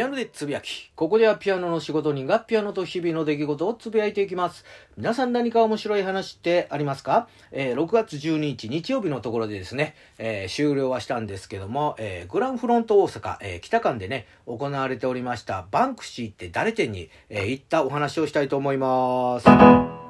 ルでつぶやき。ここではピアノの仕事人がピアノと日々の出来事をつぶやいていきます。皆さん何か面白い話ってありますか、えー、6月12日日曜日のところでですね、えー、終了はしたんですけども、えー、グランフロント大阪、え北館でね、行われておりましたバンクシーって誰店に、え行ったお話をしたいと思います。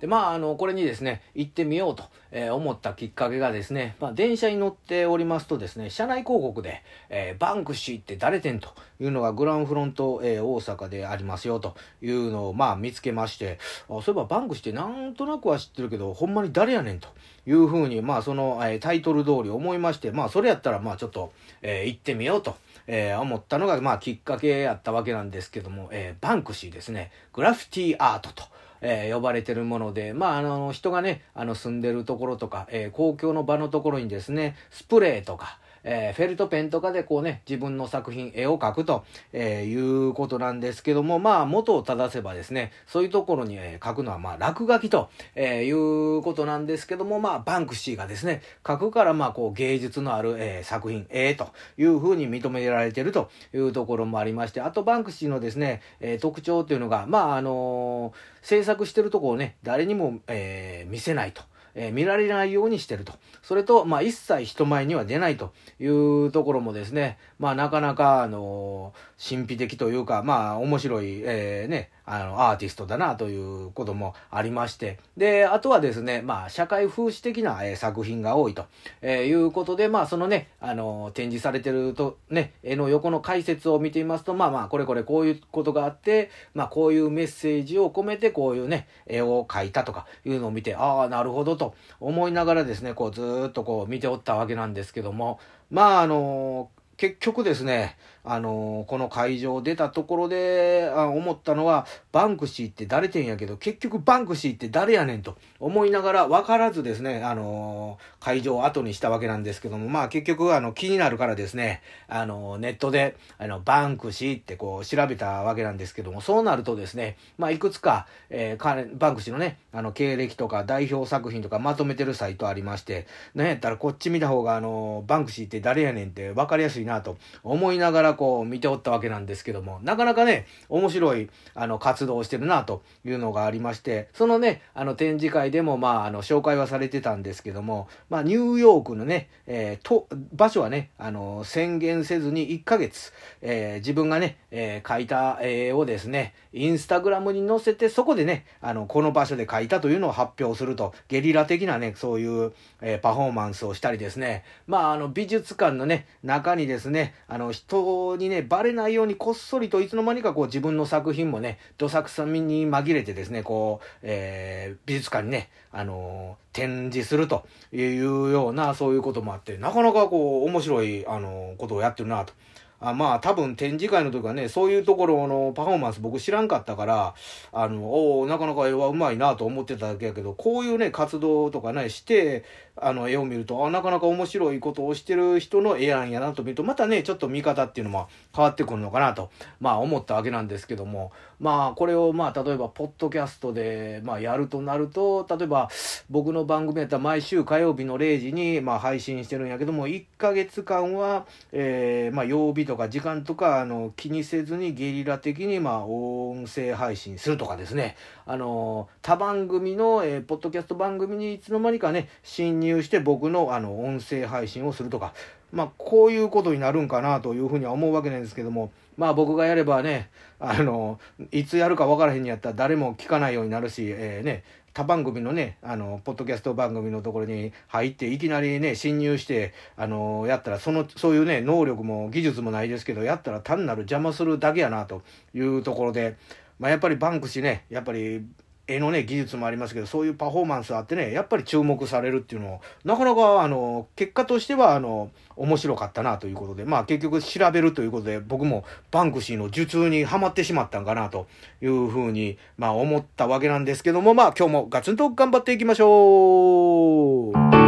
で、まあ、あの、これにですね、行ってみようと、えー、思ったきっかけがですね、まあ、電車に乗っておりますとですね、車内広告で、えー、バンクシーって誰てんというのがグランフロント、えー、大阪でありますよというのを、まあ、見つけまして、あそういえばバンクシーってなんとなくは知ってるけど、ほんまに誰やねんというふうに、まあ、その、えー、タイトル通り思いまして、まあ、それやったら、まあ、ちょっと、えー、行ってみようと。えー、思ったのが、まあ、きっかけやったわけなんですけども、えー、バンクシーですね。グラフィティアートと。えー、呼ばれてるもので、まあ、あの、人がね、あの、住んでるところとか、えー、公共の場のところにですね、スプレーとか、えー、フェルトペンとかでこうね、自分の作品、絵を描くと、えー、いうことなんですけども、まあ、元を正せばですね、そういうところに、えー、描くのは、まあ、落書きと、え、いうことなんですけども、まあ、バンクシーがですね、描くから、まあ、こう、芸術のある、え、作品、絵というふうに認められているというところもありまして、あと、バンクシーのですね、え、特徴というのが、まあ、あの、制作してるところをね、誰にも、え、見せないと。え、見られないようにしてると。それと、まあ、一切人前には出ないというところもですね、まあ、なかなか、あの、神秘的というか、まあ、面白い、えー、ね、あの、アーティストだなということもありまして、で、あとはですね、まあ、社会風刺的な、えー、作品が多いと、えー、いうことで、まあ、そのね、あの、展示されてると、ね、絵の横の解説を見てみますと、まあまあ、これこれこういうことがあって、まあ、こういうメッセージを込めて、こういうね、絵を描いたとかいうのを見て、ああ、なるほどと思いながらですね、こう、ずっとこう見ておったわけなんですけども、まあ、あの、結局ですね、あのー、この会場を出たところであ思ったのは、バンクシーって誰てんやけど、結局バンクシーって誰やねんと思いながら分からずですね、あのー、会場を後にしたわけなんですけども、まあ結局あの気になるからですね、あのー、ネットであのバンクシーってこう調べたわけなんですけども、そうなるとですね、まあいくつか、えー、バンクシーのね、あの経歴とか代表作品とかまとめてるサイトありまして、なんやったらこっち見た方があのバンクシーって誰やねんって分かりやすいななと思いながらこう見ておったわけなんですけども、なかなかね、面白いあの活動をしてるなというのがありまして、そのね、あの展示会でもまああの紹介はされてたんですけども、まあニューヨークのね、えー、と、場所はね、あの宣言せずに1ヶ月、えー、自分がね、えー、描いた絵をですね、インスタグラムに載せて、そこでね、あの、この場所で描いたというのを発表すると、ゲリラ的なね、そういう、えパフォーマンスをしたりですね、まああの美術館のね、中にですね、ですねあの人にね、バレないようにこっそりといつの間にかこう自分の作品もね、どさくさみに紛れてですね、こう、えー、美術館にね、あのー、展示するというような、そういうこともあって、なかなかこう、面白い、あのー、ことをやってるなと。あまあ多分展示会の時はね、そういうところのパフォーマンス僕知らんかったから、あの、おなかなか絵はうまいなと思ってただけやけど、こういうね、活動とかね、して、あの、絵を見ると、あなかなか面白いことをしてる人の絵なんやなと見ると、またね、ちょっと見方っていうのも変わってくるのかなと、まあ思ったわけなんですけども、まあこれをまあ例えば、ポッドキャストで、まあやるとなると、例えば僕の番組やったら毎週火曜日の0時に、まあ配信してるんやけども、1ヶ月間は、えー、まあ曜日とか時間とか、あの、気にせずにゲリラ的に、まあ音声配信するとかですね、あの、他番組の、えー、ポッドキャスト番組にいつの間にかね、侵入して僕のあの音声配信をするとか、まあ、こういうことになるんかなというふうには思うわけなんですけども、まあ僕がやればね、あの、いつやるか分からへんにやったら誰も聞かないようになるし、えー、ね、他番組のね、あの、ポッドキャスト番組のところに入って、いきなりね、侵入して、あの、やったら、その、そういうね、能力も技術もないですけど、やったら単なる邪魔するだけやな、というところで、まあやっぱりバンクシね、やっぱり、絵のね技術もありますけどそういうパフォーマンスあってねやっぱり注目されるっていうのをなかなかあの結果としてはあの面白かったなということでまあ結局調べるということで僕もバンクシーの受注にはまってしまったんかなというふうにまあ思ったわけなんですけどもまあ今日もガツンと頑張っていきましょう。